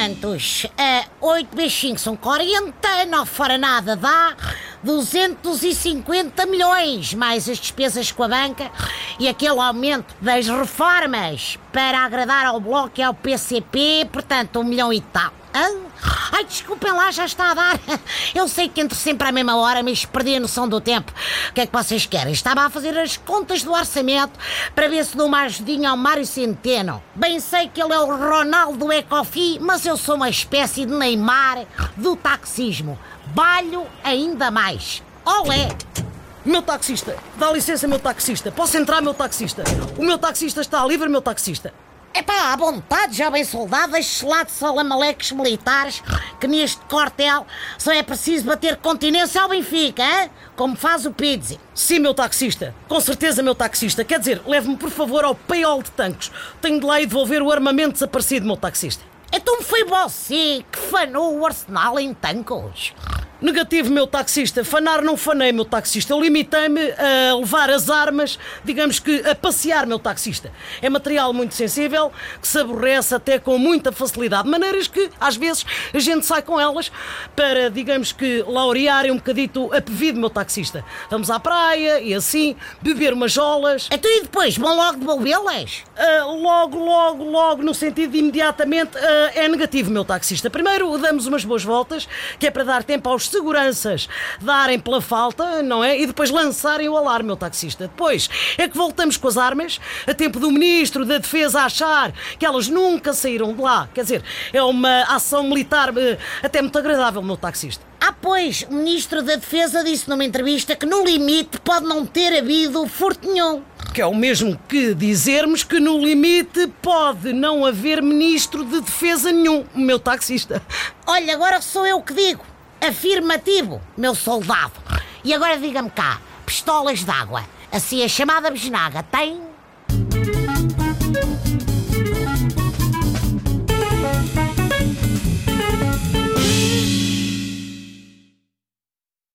quantos? Uh, 8 vezes 5 são 40, não fora nada, dá 250 milhões, mais as despesas com a banca e aquele aumento das reformas para agradar ao Bloco e ao PCP, portanto, um milhão e tal. Ai, desculpem lá, já está a dar. Eu sei que entro sempre à mesma hora, mas perdi a noção do tempo. O que é que vocês querem? Estava a fazer as contas do orçamento para ver se dou uma ajudinha ao Mário Centeno. Bem sei que ele é o Ronaldo Ecofi, mas eu sou uma espécie de Neymar do taxismo. Balho ainda mais. Olé! Meu taxista, dá licença, meu taxista. Posso entrar, meu taxista? O meu taxista está livre, meu taxista. Epá, à vontade, já bem lá de salamaleques militares, que neste quartel só é preciso bater continência ao Benfica, hein? como faz o Pizzi. Sim, meu taxista. Com certeza, meu taxista. Quer dizer, leve-me por favor ao payol de tanques. Tenho de lá ir devolver o armamento desaparecido, meu taxista. Então foi você que fanou o arsenal em tanques. Negativo, meu taxista. Fanar não fanei, meu taxista. Eu limitei-me a levar as armas, digamos que a passear, meu taxista. É material muito sensível, que se aborrece até com muita facilidade. De maneiras que, às vezes, a gente sai com elas para, digamos que, laurearem um bocadito a pedido, meu taxista. Vamos à praia e assim, beber umas jolas. Então e depois, vão logo devolvê-las? Uh, logo, logo, logo, no sentido de imediatamente, uh, é negativo, meu taxista. Primeiro, damos umas boas voltas, que é para dar tempo aos seguranças darem pela falta, não é? E depois lançarem o alarme, meu taxista. Depois é que voltamos com as armas, a tempo do Ministro da Defesa achar que elas nunca saíram de lá. Quer dizer, é uma ação militar eh, até muito agradável, meu taxista. Ah, pois, o Ministro da Defesa disse numa entrevista que no limite pode não ter havido furto nenhum. Que é o mesmo que dizermos que no limite pode não haver Ministro de Defesa nenhum, meu taxista. Olha, agora sou eu que digo. Afirmativo, meu soldado. E agora diga-me cá, pistolas d'água, assim a chamada bisnaga, tem?